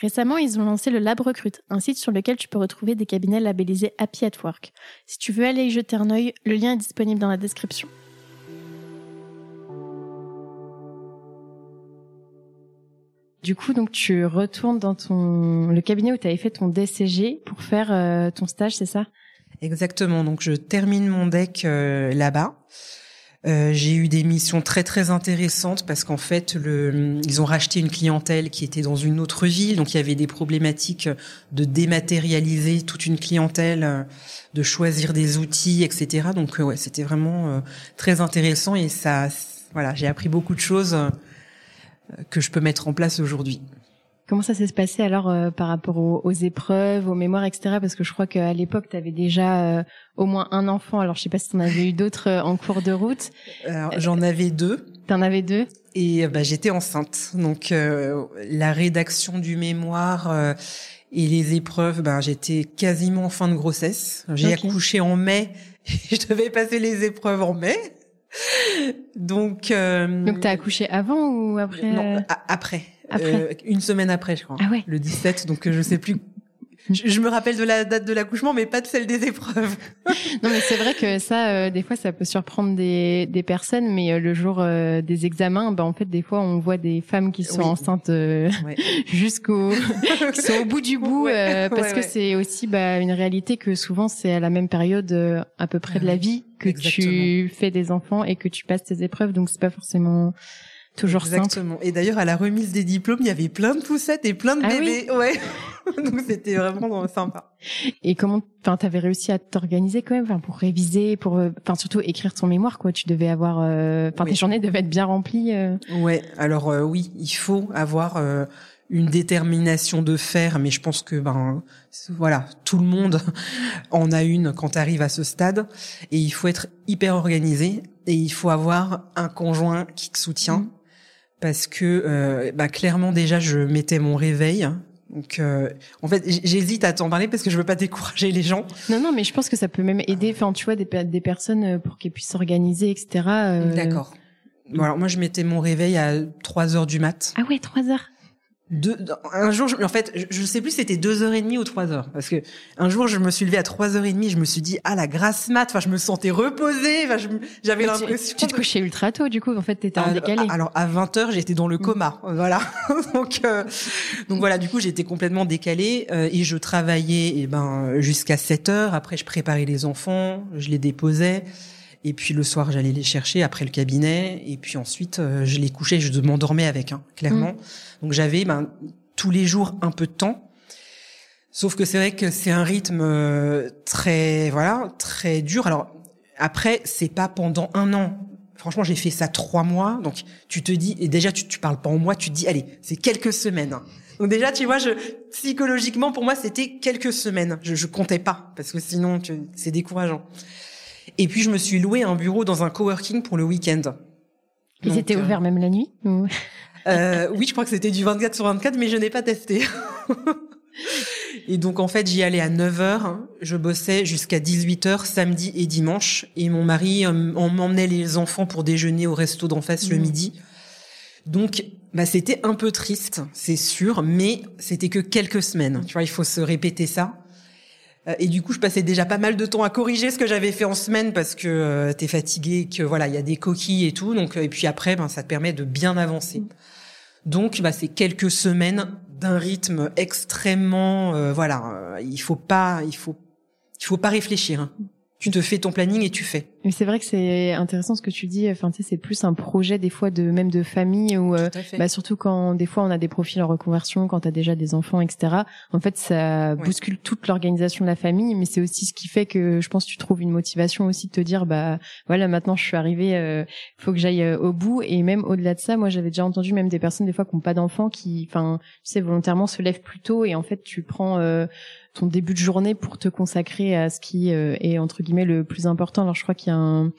Récemment, ils ont lancé le Lab Recrute, un site sur lequel tu peux retrouver des cabinets labellisés Happy at Work. Si tu veux aller y jeter un œil, le lien est disponible dans la description. Du coup, donc tu retournes dans ton le cabinet où tu avais fait ton DCG pour faire euh, ton stage, c'est ça? Exactement. Donc je termine mon deck euh, là-bas. Euh, j'ai eu des missions très très intéressantes parce qu'en fait, le, ils ont racheté une clientèle qui était dans une autre ville, donc il y avait des problématiques de dématérialiser toute une clientèle, de choisir des outils, etc. Donc ouais, c'était vraiment très intéressant et ça, voilà, j'ai appris beaucoup de choses que je peux mettre en place aujourd'hui. Comment ça s'est passé alors euh, par rapport aux, épreuves, aux mémoires, etc. Parce que je crois qu'à l'époque, tu avais déjà euh, au moins un enfant. Alors je sais pas si tu en avais eu d'autres euh, en cours de route. J'en avais deux. T'en avais deux? Et bah, j'étais enceinte. Donc la rédaction du mémoire et les épreuves, ben j'étais quasiment en fin de grossesse. J'ai accouché en mai. Et je devais passer les épreuves en mai. Donc, euh, donc t'as accouché avant ou après? Non, euh après. Après. Euh, une semaine après, je crois. Ah ouais. Le 17, donc je sais plus je, me rappelle de la date de l'accouchement, mais pas de celle des épreuves. non, mais c'est vrai que ça, euh, des fois, ça peut surprendre des, des personnes, mais euh, le jour euh, des examens, ben en fait, des fois, on voit des femmes qui sont enceintes jusqu'au, qui sont au bout du bout, parce que c'est aussi bah, une réalité que souvent, c'est à la même période à peu près de la vie que tu fais des enfants et que tu passes tes épreuves, donc c'est pas forcément toujours Exactement. Et d'ailleurs, à la remise des diplômes, il y avait plein de poussettes et plein de ah bébés. ouais. Donc c'était vraiment sympa. Et comment, enfin, t'avais réussi à t'organiser quand même, enfin, pour réviser, pour, euh, enfin, surtout écrire ton mémoire, quoi. Tu devais avoir, euh, enfin, tes journées devaient être bien remplies. Euh. Ouais. Alors oui, il faut avoir une détermination de faire, mais je pense que ben voilà, tout le monde en a une quand arrive à ce stade, et il faut être hyper organisé et il faut avoir un conjoint qui te soutient. Mmh. Parce que bah, clairement déjà je mettais mon réveil donc, euh, en fait, j'hésite à t'en parler parce que je veux pas décourager les gens. Non, non, mais je pense que ça peut même aider. Enfin, tu vois, des, des personnes euh, pour qu'elles puissent s'organiser, etc. Euh... D'accord. Bon, alors moi, je mettais mon réveil à 3 heures du mat. Ah ouais, 3 heures un jour, en fait, je, sais plus, c'était deux heures et demie ou trois heures, parce que un jour, je me suis levée à trois heures et demie, je me suis dit, ah la grasse mat, enfin, je me sentais reposée, enfin, j'avais l'impression. Tu, te couchais ultra tôt, du coup, en fait, t'étais en décalé. Alors à 20 heures, j'étais dans le mm. coma, voilà. donc, euh, donc voilà, du coup, j'étais complètement décalée euh, et je travaillais, et eh ben, jusqu'à 7 heures. Après, je préparais les enfants, je les déposais. Et puis le soir, j'allais les chercher après le cabinet. Et puis ensuite, euh, je les couchais, je m'endormais avec, hein, clairement. Mm. Donc j'avais ben, tous les jours un peu de temps. Sauf que c'est vrai que c'est un rythme euh, très, voilà, très dur. Alors après, c'est pas pendant un an. Franchement, j'ai fait ça trois mois. Donc tu te dis, et déjà tu, tu parles pas en mois, tu te dis, allez, c'est quelques semaines. Donc déjà, tu vois, je psychologiquement pour moi, c'était quelques semaines. Je, je comptais pas parce que sinon, c'est décourageant. Et puis je me suis loué un bureau dans un coworking pour le week-end. Ils étaient euh, ouverts même la nuit euh, Oui, je crois que c'était du 24 sur 24, mais je n'ai pas testé. et donc en fait, j'y allais à 9h, je bossais jusqu'à 18h samedi et dimanche, et mon mari euh, m'emmenait les enfants pour déjeuner au resto d'en face le mmh. midi. Donc, bah, c'était un peu triste, c'est sûr, mais c'était que quelques semaines. Tu vois, il faut se répéter ça. Euh, et du coup, je passais déjà pas mal de temps à corriger ce que j'avais fait en semaine parce que euh, t'es fatigué, que voilà, il y a des coquilles et tout. Donc, euh, et puis après, ben, ça te permet de bien avancer. Donc, bah, c'est quelques semaines d'un rythme extrêmement, voilà, il faut pas, il faut, il faut pas réfléchir. Hein tu te fais ton planning et tu fais. Mais c'est vrai que c'est intéressant ce que tu dis. Enfin, tu sais, c'est plus un projet des fois de même de famille ou euh, bah, surtout quand des fois on a des profils en reconversion, quand t'as déjà des enfants, etc. En fait, ça bouscule toute l'organisation de la famille, mais c'est aussi ce qui fait que je pense que tu trouves une motivation aussi de te dire bah voilà maintenant je suis arrivée, euh, faut que j'aille euh, au bout et même au-delà de ça, moi j'avais déjà entendu même des personnes des fois qui ont pas d'enfants qui, enfin, tu sais volontairement se lèvent plus tôt et en fait tu prends euh, ton début de journée pour te consacrer à ce qui est entre guillemets le plus important. Alors je crois qu'il un,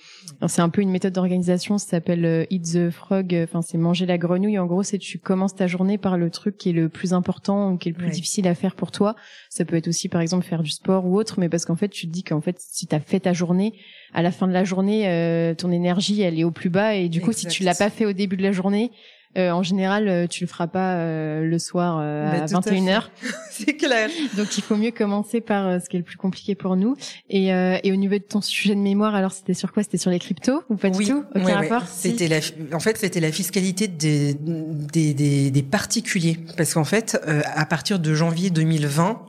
c'est un peu une méthode d'organisation, ça s'appelle euh, Eat the Frog. Enfin c'est manger la grenouille. En gros c'est tu commences ta journée par le truc qui est le plus important ou qui est le plus difficile à faire pour toi. Ça peut être aussi par exemple faire du sport ou autre, mais parce qu'en fait tu te dis qu'en fait si t'as fait ta journée, à la fin de la journée euh, ton énergie elle est au plus bas et du coup si tu l'as pas fait au début de la journée euh, en général, euh, tu le feras pas euh, le soir à 21h. C'est clair. Donc il faut mieux commencer par ce qui est le plus compliqué pour nous. Et, et au niveau de ton sujet de mémoire, alors c'était sur quoi? C'était sur les cryptos ou pas du tout? Aucun rapport? C'était la, en fait, c'était la fiscalité des, des, des, des particuliers, parce qu'en fait, à partir de janvier 2020,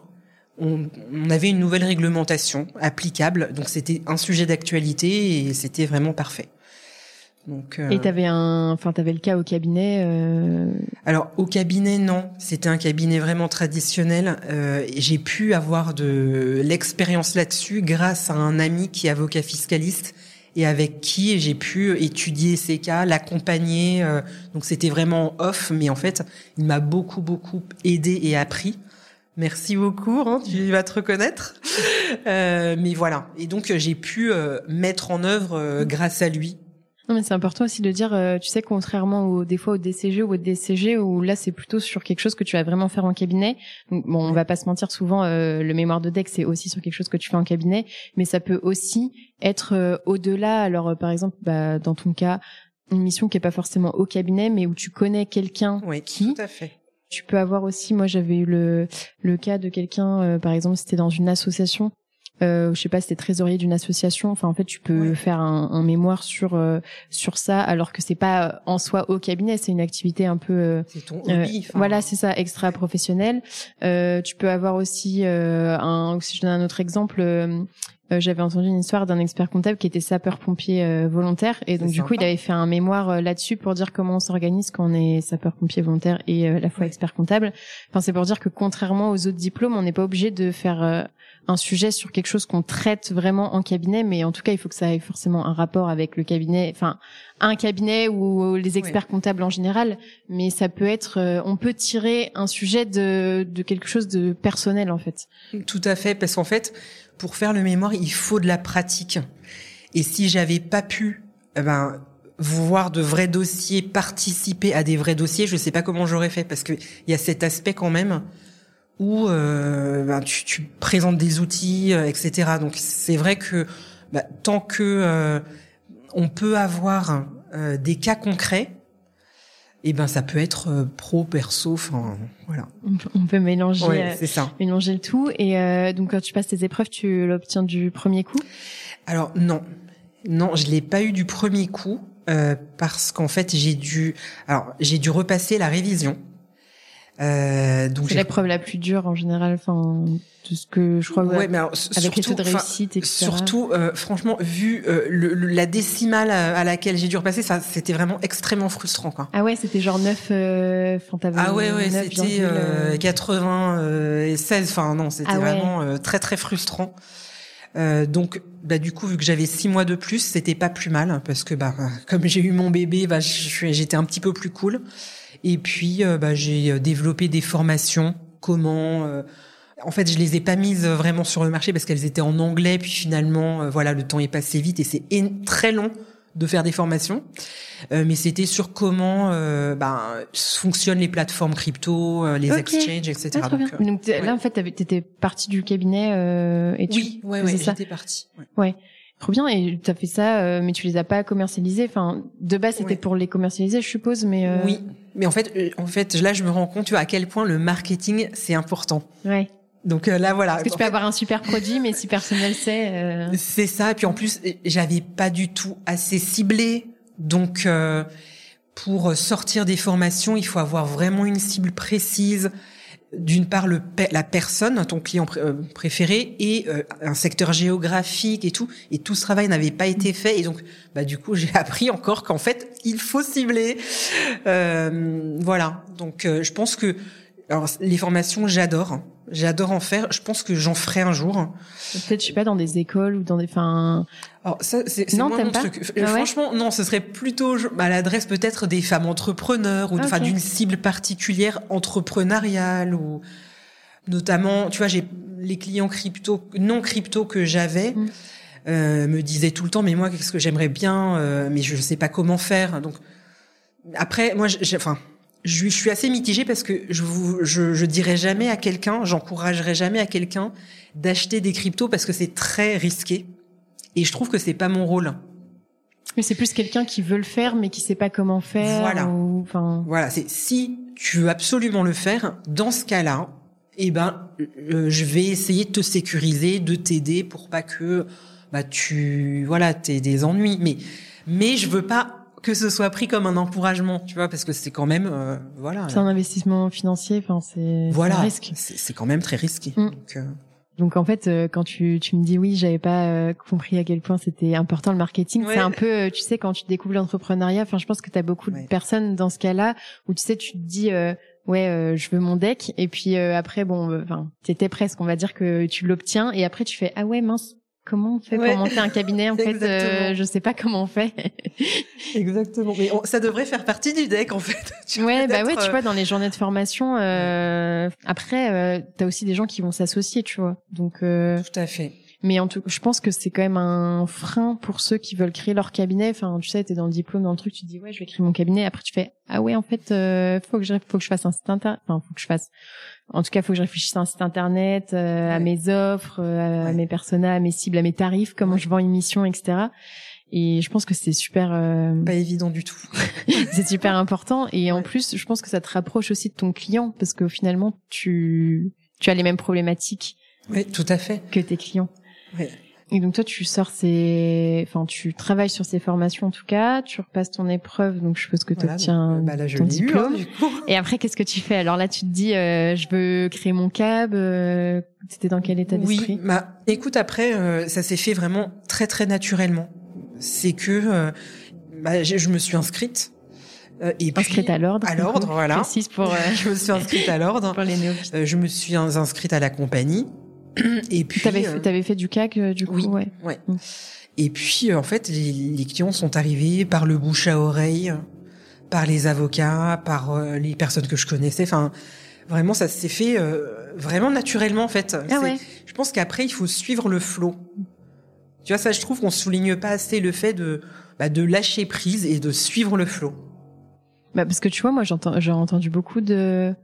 on, on, avait une nouvelle réglementation applicable, donc c'était un sujet d'actualité et c'était vraiment parfait. Donc, euh... Et t'avais un, enfin t'avais le cas au cabinet. Euh... Alors au cabinet non, c'était un cabinet vraiment traditionnel. Euh, J'ai pu avoir de l'expérience là-dessus grâce à un ami qui est avocat fiscaliste et avec qui j'ai pu étudier ces cas, l'accompagner. Euh, donc c'était vraiment off, mais en fait il m'a beaucoup beaucoup aidé et appris. Merci beaucoup, hein, tu vas te reconnaître. Euh, mais voilà, et donc j'ai pu euh, mettre en œuvre grâce à lui non, mais c'est important aussi de dire, euh, tu sais, contrairement au, des fois au DCG ou au DCG, où là c'est plutôt sur quelque chose que tu vas vraiment faire en cabinet. bon, on va pas se mentir, souvent euh, le mémoire de deck c'est aussi sur quelque chose que tu fais en cabinet, mais ça peut aussi être euh, au-delà. Alors par exemple, bah, dans ton cas, une mission qui est pas forcément au cabinet, mais où tu connais quelqu'un oui, qui. Tout à fait. Tu peux avoir aussi, moi j'avais eu le le cas de quelqu'un, par exemple, c'était dans une association euh, je sais pas, c'était trésorier d'une association. Enfin, en fait, tu peux faire un, un, mémoire sur euh, sur ça, alors que c'est pas en soi au cabinet, c'est une activité un peu. Euh, c'est ton hobby. voilà, c'est ça, extra professionnel. tu peux avoir aussi un. Si je donne un autre exemple. j'avais entendu une histoire d'un expert comptable qui était sapeur-pompier volontaire et donc du coup il avait fait un mémoire là-dessus pour dire comment on s'organise quand on est sapeur-pompier volontaire et à la fois expert comptable. Enfin c'est pour dire que contrairement aux autres diplômes, on n'est pas obligé de faire un sujet sur quelque chose qu'on traite vraiment en cabinet, mais en tout cas, il faut que ça ait forcément un rapport avec le cabinet, enfin un cabinet ou les experts comptables en général, mais ça peut être, euh, on peut tirer un sujet de, de quelque chose de personnel en fait. Tout à fait, parce qu'en fait, pour faire le mémoire, il faut de la pratique. Et si j'avais pas pu, eh ben voir de vrais dossiers, participer à des vrais dossiers, je sais pas comment j'aurais fait parce que il y a cet aspect quand même où euh, ben, tu, tu, présentes des outils, euh, etc. Donc c'est vrai que bah, tant que euh, on peut avoir euh, des cas concrets, et eh ben ça peut être pro, perso, enfin voilà. On peut mélanger, c'est ça. mélanger le tout. Et donc quand tu passes tes épreuves, tu l'obtiens du premier coup? Alors non, non, je l'ai pas eu du premier coup parce qu'en fait j'ai dû, alors j'ai dû repasser la révision. Euh, c'est l'épreuve la plus dure en général, enfin tout ce que je crois. Ouais, mais avec surtout, les taux de réussite, etc. Surtout, euh, franchement, vu euh, le, la décimale à, laquelle j'ai dû repasser, ça, c'était vraiment extrêmement frustrant, quoi. Ah ouais, c'était genre 9 euh, Ah ouais, ouais, c'était 80 et 16. Enfin non, c'était ah vraiment très très frustrant. donc, bah, du coup, vu que j'avais six mois de plus, c'était pas plus mal parce que, bah, comme j'ai eu mon bébé, bah, j'étais un petit peu plus cool. Et puis, euh, bah, j'ai euh, développé des formations. Comment euh, en fait, je les ai pas mises vraiment sur le marché parce qu'elles étaient en anglais. Puis finalement, voilà, le temps est passé vite et c'est très long de faire des formations. mais c'était sur comment ben, fonctionnent les plateformes crypto, les exchanges, etc. Ah, donc, là, en fait, t'étais partie du cabinet et tu... Oui, ouais, ouais, j'étais partie. Ouais. ouais. Trop bien. Et tu as fait ça, euh, mais tu les as pas commercialisés. Enfin, de base, c'était pour les commercialiser, je suppose, mais. Euh... Oui, mais en fait, euh, en fait, là, je me rends compte, tu vois, à quel point le marketing c'est important. Ouais. Donc euh, là, voilà. Parce que tu peux avoir un super produit, mais si personne ne le sait. C'est ça. Et puis en plus, j'avais pas du tout assez ciblé. Donc, pour sortir des formations, il faut avoir vraiment une cible précise. D'une part la personne, ton client euh, préféré, et euh, un secteur géographique et tout. Et tout ce travail n'avait pas été fait. Et donc, bah du coup, j'ai appris encore qu'en fait, il faut cibler. Euh, voilà. Donc, je pense que alors les formations, j'adore. J'adore en faire. Je pense que j'en ferai un jour. Peut-être, je sais pas, dans des écoles ou dans des. Enfin. Alors ça, c'est non, moins mon truc. Ah Franchement, non, ce serait plutôt à l'adresse peut-être des femmes entrepreneurs ou enfin d'une cible particulière entrepreneuriale ou notamment, tu vois, j'ai les clients crypto non crypto que j'avais. Mm. Euh, me disaient tout le temps mais moi qu'est-ce que j'aimerais bien euh, mais je sais pas comment faire donc après moi j'ai enfin je, suis assez mitigée parce que je vous, je, je dirais jamais à quelqu'un, j'encouragerais jamais à quelqu'un d'acheter des cryptos parce que c'est très risqué. Et je trouve que c'est pas mon rôle. Mais c'est plus quelqu'un qui veut le faire mais qui sait pas comment faire. Voilà. Voilà. C'est si tu veux absolument le faire, dans ce cas-là, eh ben, euh, je vais essayer de te sécuriser, de t'aider pour pas que bah tu voilà t'aies des ennuis. Mais mais je veux pas que ce soit pris comme un encouragement, tu vois, parce que c'est quand même, euh, voilà. C'est un investissement financier, enfin c'est voilà, un risque. C'est quand même très risqué. Mm. Donc, euh... donc, en fait, euh, quand tu tu me dis oui, j'avais pas euh, compris à quel point c'était important le marketing. C'est un peu, tu sais, quand tu découvres l'entrepreneuriat. Enfin, je pense que tu as beaucoup de personnes dans ce cas-là où tu sais, tu te dis. ouais, je veux mon deck et puis après bon, enfin, t'étais presque, on va dire que tu l'obtiens et après tu fais ah ouais mince, Comment on fait pour monter un cabinet En fait, euh, je sais pas comment on fait. Exactement. Mais ça devrait faire partie du deck, en fait. Tu ouais, bah ouais, tu vois, dans les journées de formation. Euh, après, euh, t'as aussi des gens qui vont s'associer, tu vois. Donc. Euh, Tout à fait. Mais en tout, je pense que c'est quand même un frein pour ceux qui veulent créer leur cabinet. Enfin, tu sais, t'es dans le diplôme, dans le truc, tu dis ouais, je vais créer mon cabinet. Après, tu fais ah ouais, en fait, euh, faut que je, faut que je fasse un site internet. Enfin, faut que je fasse. En tout cas, faut que je réfléchisse à un site internet, euh, à mes offres, euh, à mes personas, à mes cibles, à mes tarifs, comment je vends une mission, etc. Et je pense que c'est super. Pas évident du tout. c'est super important. Et en plus, je pense que ça te rapproche aussi de ton client parce que finalement, tu tu as les mêmes problématiques. Oui, tout à fait. Que tes clients. Et donc toi, tu sors ces, enfin, tu travailles sur ces formations en tout cas. Tu repasses ton épreuve, donc je suppose que tu obtiens bah ton hein, diplôme. Et après, qu'est-ce que tu fais? Alors là, tu te dis, euh, je veux créer mon cab. Euh, C'était dans quel état d'esprit? Oui, bah, écoute, après, euh, ça s'est fait vraiment très très naturellement. C'est que euh, bah, je me suis inscrite. Et inscrite à l'ordre. À l'ordre, voilà. Pour, je me suis inscrite à l'ordre. pour les néophytes. je me suis inscrite à la compagnie. Et puis, t'avais euh, avais fait du CAC euh, du coup, oui, ouais. ouais. Mm. Et puis euh, en fait, les, clients sont arrivés par le bouche à oreille, par les avocats, par les personnes que je connaissais. Enfin, vraiment, ça s'est fait vraiment naturellement en fait. Ah ouais. Je pense qu'après, il faut suivre le flot. Tu vois, ça, je trouve qu'on souligne pas assez le fait de bah, de lâcher prise et de suivre le flot. Bah parce que tu vois, moi, j'ai entendu beaucoup de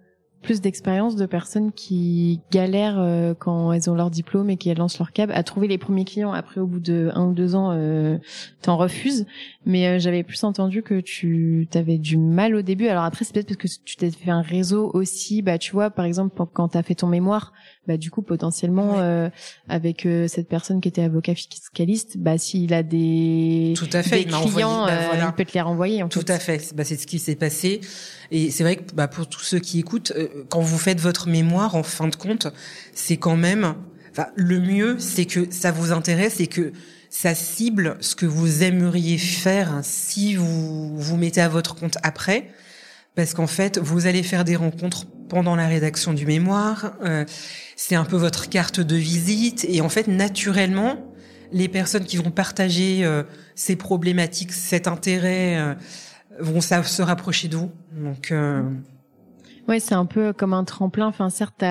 plus d'expérience de personnes qui galèrent euh, quand elles ont leur diplôme et qu'elles lancent leur cab à trouver les premiers clients. Après, au bout de un ou deux ans, euh, t'en refuses. Mais euh, j'avais plus entendu que tu t'avais du mal au début. Alors après, c'est peut-être parce que tu t'es fait un réseau aussi. Bah, tu vois, par exemple, quand t'as fait ton mémoire, bah du coup potentiellement euh, avec euh, cette personne qui était avocat fiscaliste, bah s'il a des, Tout à fait, des clients, bah, euh, il peut te les renvoyer. En Tout à fait, bah, c'est ce qui s'est passé. Et c'est vrai que bah, pour tous ceux qui écoutent, quand vous faites votre mémoire, en fin de compte, c'est quand même, enfin le mieux, c'est que ça vous intéresse et que ça cible ce que vous aimeriez faire si vous vous mettez à votre compte après parce qu'en fait, vous allez faire des rencontres pendant la rédaction du mémoire. Euh, c'est un peu votre carte de visite. Et en fait, naturellement, les personnes qui vont partager euh, ces problématiques, cet intérêt, euh, vont se rapprocher de vous. Donc, euh... ouais, c'est un peu comme un tremplin. Enfin, certes,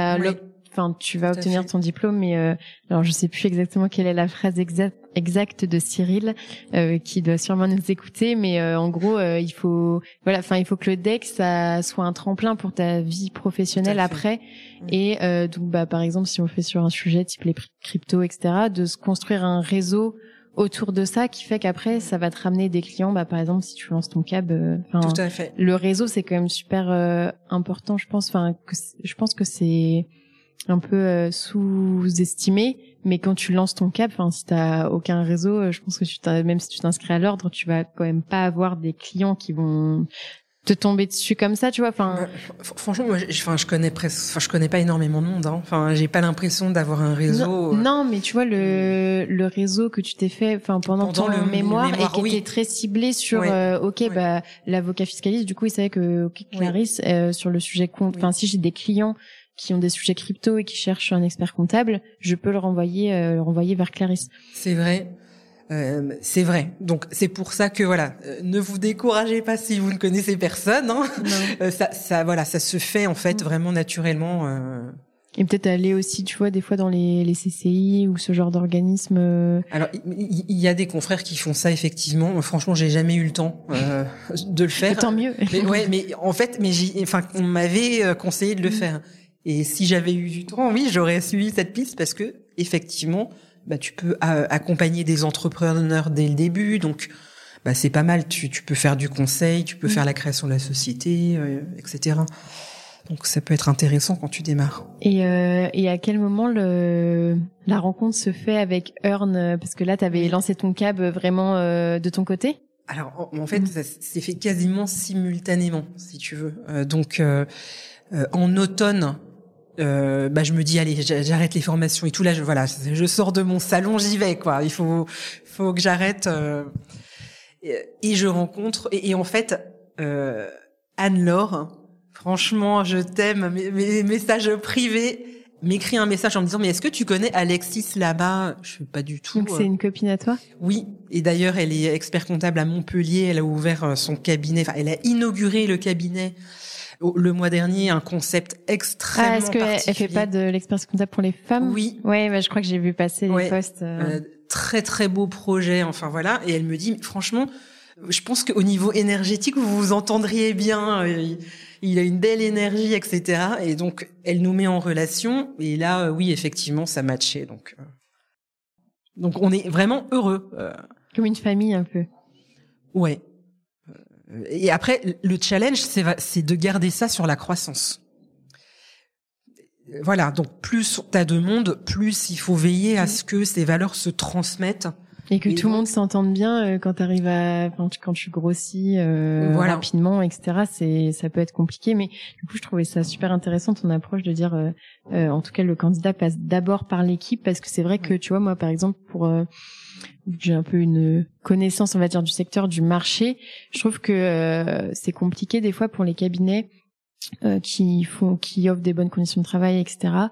enfin tu vas obtenir ton diplôme mais euh, alors je sais plus exactement quelle est la phrase exacte exacte de Cyril euh, qui doit sûrement nous écouter mais euh, en gros euh, il faut voilà enfin il faut que le deck ça soit un tremplin pour ta vie professionnelle après. Mm. et euh, donc bah par exemple si on fait sur un sujet type les crypto etc de se construire un réseau autour de ça qui fait qu'après ça va te ramener des clients. Bah par exemple si tu lances ton cab tout à fait. le réseau c'est quand même super important je pense. Enfin je pense que c'est un peu euh, sous-estimé. Mais quand tu lances ton cap, enfin, si t'as aucun réseau, euh, je pense que tu même si tu t'inscris à l'ordre, tu vas quand même pas avoir des clients qui vont te tomber dessus comme ça, tu vois. Enfin, franchement, moi, je, enfin, je connais presque, enfin, je connais pas énormément de monde. Hein. Enfin, j'ai pas l'impression d'avoir un réseau. Non, mais tu vois le le réseau que tu t'es fait, enfin, pendant, ton le mémoire, et qui était très ciblé sur, ok, bah, l'avocat fiscaliste. Du coup, il savait que Clarisse sur le sujet compte. Enfin, si j'ai des clients qui ont des sujets crypto et qui cherchent un expert comptable, je peux le renvoyer, euh, le renvoyer vers Clarisse. C'est vrai. Euh, c'est vrai. Donc c'est pour ça que voilà, euh, ne vous découragez pas si vous ne connaissez personne. Hein. Euh, ça, ça, voilà, ça se fait en fait mm. vraiment naturellement. Et peut-être aller aussi, tu vois, des fois dans les, les CCI ou ce genre d'organisme. Alors, il y, a des confrères qui font ça effectivement. Franchement, j'ai jamais eu le temps de le faire. tant mieux. Mais, ouais, mais en fait, mais enfin, on m'avait conseillé de le mm. faire. Et si j'avais eu du temps, oui, j'aurais suivi cette piste parce que effectivement, bah, tu peux euh, accompagner des entrepreneurs dès le début, donc bah, c'est pas mal. Tu, tu peux faire du conseil, tu peux mm. faire la création de la société, euh, etc. Donc ça peut être intéressant quand tu démarres. Et, euh, et à quel moment le, la rencontre se fait avec Earn Parce que là, tu avais lancé ton cab vraiment euh, de ton côté? Alors en, fait, mm. ça s'est fait quasiment simultanément, si tu veux. Euh, donc en automne euh, bah je me dis allez j'arrête les formations et tout. Là je, voilà je sors de mon salon j'y vais quoi. Il faut faut que j'arrête euh, et, je rencontre et, en fait euh, Anne-Laure franchement je t'aime mes, mes, messages privés m'écrit un message en me disant mais est-ce que tu connais Alexis là-bas? Je sais pas du tout donc c'est une copine à toi? Oui et d'ailleurs elle est expert comptable à Montpellier. Elle a ouvert euh, son cabinet. Enfin elle a inauguré le cabinet le mois dernier un concept extrêmement ah, est-ce qu'elle fait pas de l'expérience comptable pour les femmes? Oui. Ouais, bah, je crois que j'ai vu passer les posts. Euh. Euh, très très beau projet, enfin voilà. Et elle me dit, franchement, je pense qu'au niveau énergétique, vous vous entendriez bien. Euh, il, a une belle énergie, etc. Et donc, elle nous met en relation. Et là, oui, effectivement, ça matchait. Donc, donc on est vraiment heureux. Comme une famille un peu. Ouais. Et après, le challenge, c'est de garder ça sur la croissance. Voilà, donc plus t'as de monde, plus il faut veiller à ce que ces valeurs se transmettent. Et que tout le monde s'entende bien euh, quand t'arrives à, quand tu grossis euh, rapidement, etc. C'est, ça peut être compliqué, mais du coup, je trouvais ça super intéressant ton approche de dire, euh, euh en tout cas, le candidat passe d'abord par l'équipe, parce que c'est vrai que tu vois, moi, par exemple, pour euh, j'ai un peu une connaissance, on va dire, du secteur du marché. Je trouve que euh, c'est compliqué des fois pour les cabinets euh, qui font, qui offrent des bonnes conditions de travail, etc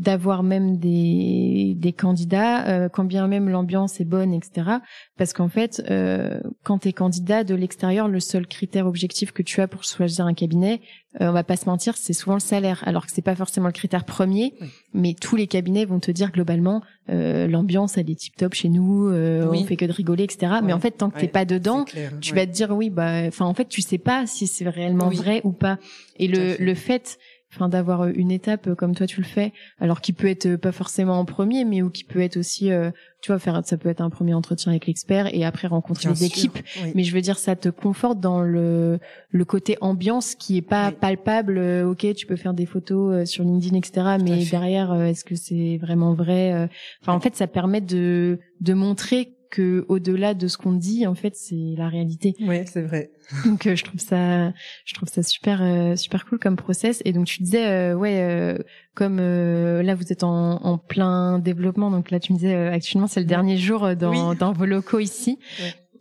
d'avoir même des, des candidats, euh, quand bien même l'ambiance est bonne, etc. Parce qu'en fait, euh, quand tu es candidat de l'extérieur, le seul critère objectif que tu as pour choisir un cabinet, euh, on va pas se mentir, c'est souvent le salaire. Alors que c'est pas forcément le critère premier, mais tous les cabinets vont te dire globalement, euh, l'ambiance elle est tip top chez nous, euh, on fait que de rigoler, etc. Mais en fait, tant que t'es pas dedans, tu vas te dire oui, bah, enfin en fait, tu sais pas si c'est réellement vrai ou pas. Et le, le fait enfin d'avoir euh, une étape euh, comme toi tu le fais alors qui peut être euh, pas forcément en premier mais ou qui peut être aussi tu vois faire ça peut être un premier entretien avec l'expert et après rencontrer les équipes. mais je veux dire ça te conforte dans le le côté ambiance qui est pas palpable ok tu peux faire des photos sur LinkedIn etc mais derrière est-ce que c'est vraiment vrai enfin en fait ça permet de de montrer que au-delà de ce qu'on dit, en fait, c'est la réalité. Ouais, c'est vrai. Donc euh, je trouve ça, je trouve ça super, euh, super cool comme process. Et donc tu disais, euh, ouais, comme là vous êtes en, en, plein développement, donc là tu me disais actuellement c'est le dernier jour dans, dans vos locaux ici.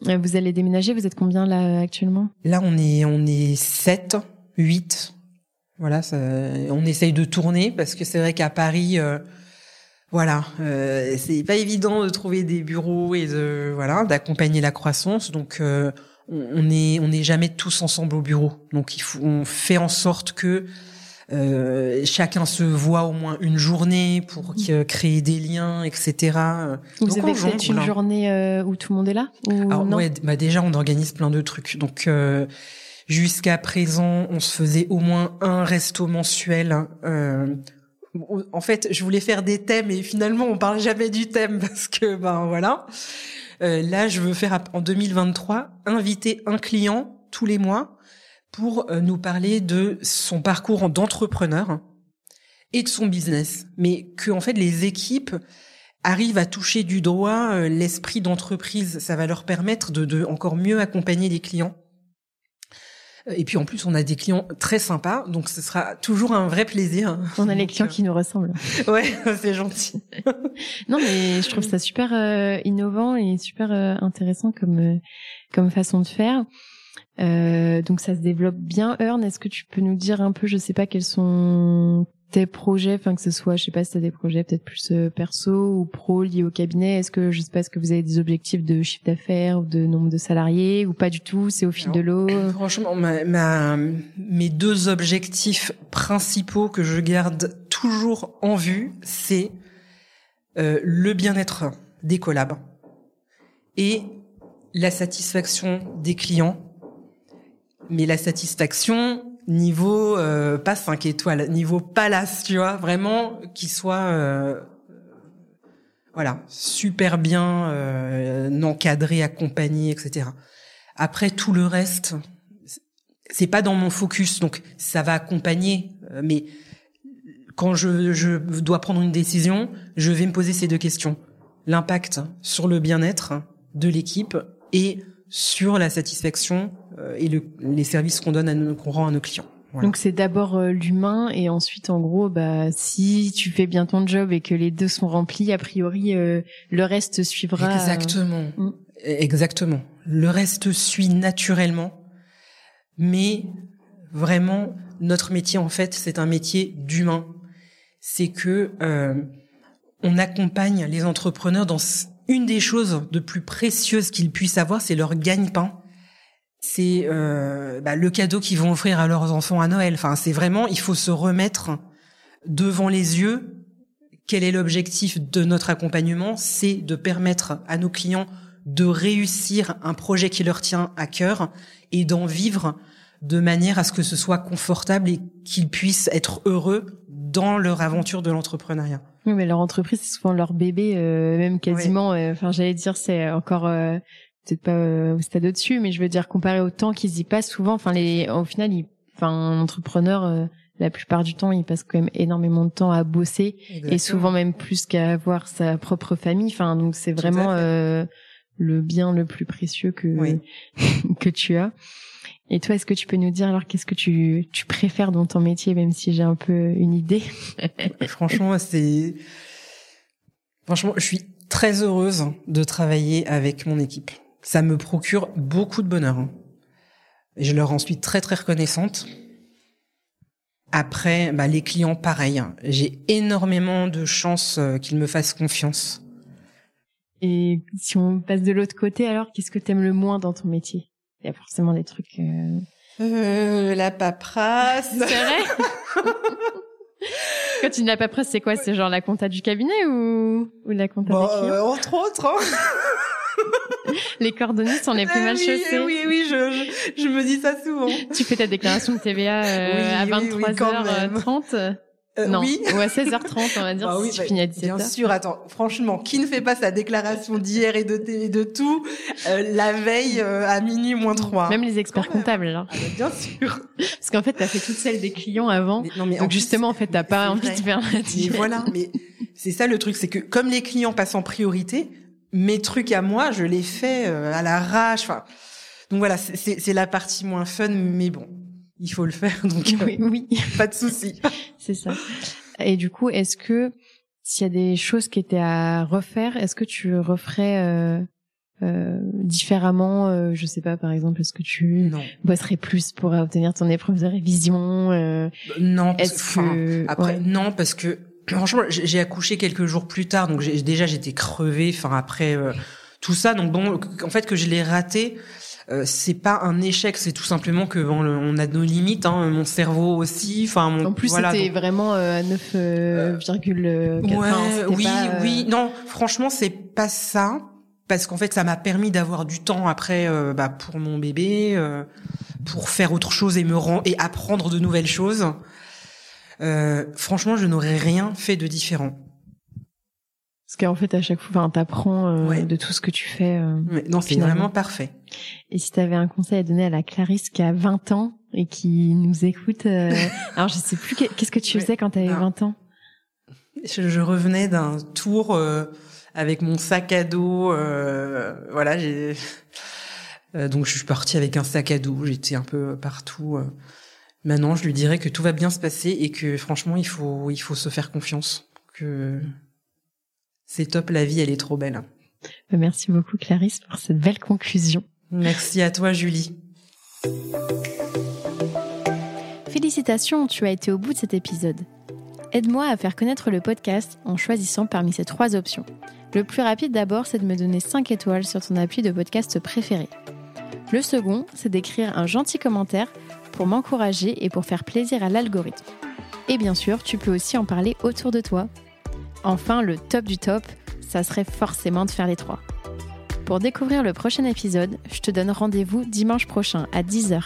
Vous allez déménager. Vous êtes combien là actuellement? Là on est, on est 7, 8. Voilà, ça, on essaye de tourner parce que c'est vrai qu'à Paris voilà, euh, c'est pas évident de trouver des bureaux et de voilà d'accompagner la croissance. Donc euh, on est on n'est jamais tous ensemble au bureau. Donc il faut on fait en sorte que euh, chacun se voit au moins une journée pour créer des liens, etc. Vous avez fait une journée euh, où tout le monde est là ou Alors, ouais, bah déjà on organise plein de trucs. Donc euh, jusqu'à présent, on se faisait au moins un resto mensuel. En fait, je voulais faire des thèmes et finalement, on parle jamais du thème parce que, ben voilà. Euh, là, je veux faire en 2023 inviter un client tous les mois pour euh, nous parler de son parcours d'entrepreneur et de son business, mais que en fait les équipes arrivent à toucher du doigt euh, l'esprit d'entreprise. Ça va leur permettre de, de encore mieux accompagner les clients. Et puis en plus, on a des clients très sympas, donc ce sera toujours un vrai plaisir. On a les clients qui nous ressemblent. Ouais, c'est gentil. non, mais je trouve ça super euh, innovant et super euh, intéressant comme euh, comme façon de faire. donc ça se développe bien. Earn, est-ce que tu peux nous dire un peu, je sais pas quels sont tes projets, enfin que ce soit, je sais pas si t'as des projets peut-être plus euh, perso ou pro liés au cabinet. Est-ce que je sais pas, est-ce que vous avez des objectifs de chiffre d'affaires ou de nombre de salariés ou pas du tout C'est au fil de l'eau. Franchement, ma, mes deux objectifs principaux que je garde toujours en vue, c'est euh, le bien-être des collabs et la satisfaction des clients. Mais la satisfaction niveau euh, pas 5 étoiles, niveau palace, tu vois, vraiment qui soit euh, voilà, super bien euh, encadré, accompagné, etc. Après tout le reste, c'est pas dans mon focus, donc ça va accompagner, euh, mais quand je, je dois prendre une décision, je vais me poser ces deux questions l'impact sur le bien-être de l'équipe et sur la satisfaction euh, et le, les services qu'on donne à nos, qu'on rend à nos clients. Donc c'est d'abord euh, l'humain et ensuite en gros bah si tu fais bien ton job et que les deux sont remplis a priori euh, le reste suivra. Exactement. Mm. Exactement. Le reste suit naturellement mais vraiment notre métier en fait c'est un métier d'humain. C'est que on accompagne les entrepreneurs dans une des choses de plus précieuses qu'ils puissent avoir, c'est leur gagne-pain. C'est euh, bah, le cadeau qu'ils vont offrir à leurs enfants à Noël. Enfin, c'est vraiment, il faut se remettre devant les yeux. Quel est l'objectif de notre accompagnement? C'est de permettre à nos clients de réussir un projet qui leur tient à cœur et d'en vivre de manière à ce que ce soit confortable et qu'ils puissent être heureux dans leur aventure de l'entrepreneuriat. Oui, mais leur entreprise, c'est souvent leur bébé, euh, même quasiment. Euh, enfin, j'allais dire, c'est encore euh, peut-être pas au stade au-dessus, mais je veux dire comparé au temps qu'ils y passent souvent. Enfin, les, au final, ils, enfin, un entrepreneur, la plupart du temps, il passe quand même énormément de temps à bosser et souvent même plus qu'à avoir sa propre famille. Enfin, donc c'est vraiment le bien le plus précieux que que tu as. Et toi, est-ce que tu peux nous dire alors qu'est-ce que tu, tu préfères dans ton métier, même si j'ai un peu une idée? Franchement, c'est franchement, je suis très heureuse de travailler avec mon équipe. Ça me procure beaucoup de bonheur. Hein. Et je leur en suis très très reconnaissante. Après, bah, les clients, pareil. Hein. J'ai énormément de chance euh, qu'ils me fassent confiance. Et si on passe de l'autre côté, alors qu'est-ce que tu aimes le moins dans ton métier? Il y a forcément des trucs. Euh... Euh, la paperasse. C'est vrai. Quand tu dis la paperasse, c'est quoi? C'est genre la compta du cabinet ou, ou la compta des clients? euh, Entre autres. Hein. les coordonnées sont les plus mal chaussées. Oui, oui, je, je, je, me dis ça souvent. Tu fais ta déclaration de TVA euh, à 23h30 euh, non. Oui. Ou à 16h30, on va dire, bah si tu bah, finis à 17h. Bien sûr, attends, franchement, qui ne fait pas sa déclaration d'hier et de, de tout euh, la veille euh, à minuit moins 3 Même les experts comptables, alors. Ah, bah, bien sûr. Parce qu'en fait, t'as fait toutes celles des clients avant. non, mais donc justement, en fait, t'as pas envie de faire la Mais voilà, mais c'est ça le truc, c'est que comme les clients passent en priorité, mes trucs à moi, je les fais à l'arrache. Enfin, donc voilà, c'est la partie moins fun, mais bon, il faut le faire, donc oui, oui. pas de souci. C'est ça. Et du coup, est-ce que s'il y a des choses qui étaient à refaire, est-ce que tu referais euh, euh, différemment euh, Je sais pas, par exemple, est-ce que tu non. bosserais plus pour obtenir ton épreuve de révision euh, Non, est-ce que après non parce que franchement, j'ai accouché quelques jours plus tard, donc déjà j'étais crevée. Enfin après euh, tout ça, donc bon, en fait que je l'ai raté. Euh, c'est pas un échec, c'est tout simplement que bon, on a nos limites, hein, mon cerveau aussi. Enfin, mon, en plus voilà, c'était vraiment euh, à 9,4. Euh, ouais, oui, oui, non, franchement c'est pas ça, parce qu'en fait ça m'a permis d'avoir du temps après bah, pour mon bébé, pour faire autre chose et me rend et apprendre de nouvelles choses. franchement, je n'aurais rien fait de différent. Parce qu'en fait, à chaque fois, t'apprends euh, de tout ce que tu fais. Euh, non, c'est vraiment parfait. Et si tu avais un conseil à donner à la Clarisse qui a 20 ans et qui nous écoute, euh, alors je sais plus qu'est-ce que tu faisais quand tu avais 20 ans? Je, je, revenais d'un tour avec mon sac à dos. voilà, j'ai donc je suis partie avec un sac à dos, j'étais un peu partout. Maintenant, je lui dirais que tout va bien se passer et que franchement, il faut, il faut se faire confiance. Que c'est top, la vie, elle est trop belle. Merci beaucoup, Clarisse, pour cette belle conclusion. Merci à toi, Julie. Félicitations, tu as été au bout de cet épisode. Aide-moi à faire connaître le podcast en choisissant parmi ces trois options. Le plus rapide d'abord, c'est de me donner 5 étoiles sur ton appui de podcast préféré. Le second, c'est d'écrire un gentil commentaire pour m'encourager et pour faire plaisir à l'algorithme. Et bien sûr, tu peux aussi en parler autour de toi. Enfin, le top du top, ça serait forcément de faire les trois. Pour découvrir le prochain épisode, je te donne rendez-vous dimanche prochain à 10h